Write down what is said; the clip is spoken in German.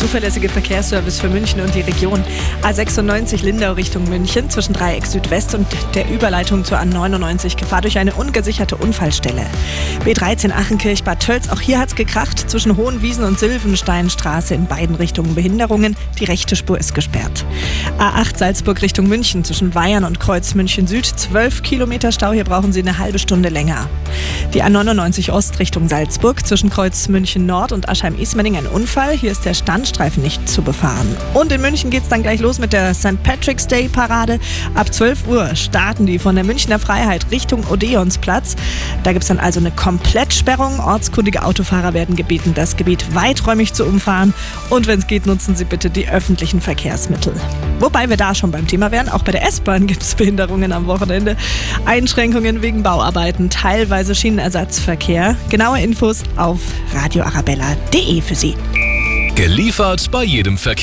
zuverlässige Verkehrsservice für München und die Region. A96 Lindau Richtung München zwischen Dreieck Südwest und der Überleitung zur A99 Gefahr durch eine ungesicherte Unfallstelle. B13 Achenkirch Bad Tölz, auch hier hat's gekracht. Zwischen Hohenwiesen und Silvensteinstraße in beiden Richtungen Behinderungen. Die rechte Spur ist gesperrt. A8 Salzburg Richtung München zwischen Weyern und Kreuz München Süd. 12 Kilometer Stau, hier brauchen Sie eine halbe Stunde länger. Die A99 Ost Richtung Salzburg zwischen Kreuz München Nord und Aschheim-Ismaning ein Unfall. Hier ist der Standstreifen nicht zu befahren. Und in München geht es dann gleich los mit der St. Patrick's Day Parade. Ab 12 Uhr starten die von der Münchner Freiheit Richtung Odeonsplatz. Da gibt es dann also eine Komplettsperrung. Ortskundige Autofahrer werden gebeten, das Gebiet weiträumig zu umfahren. Und wenn es geht, nutzen Sie bitte die öffentlichen Verkehrsmittel. Wobei wir da schon beim Thema wären, auch bei der S-Bahn gibt es Behinderungen am Wochenende. Einschränkungen wegen Bauarbeiten, teilweise Schienenersatzverkehr. Genaue Infos auf radioarabella.de für Sie. Geliefert bei jedem Verkehr.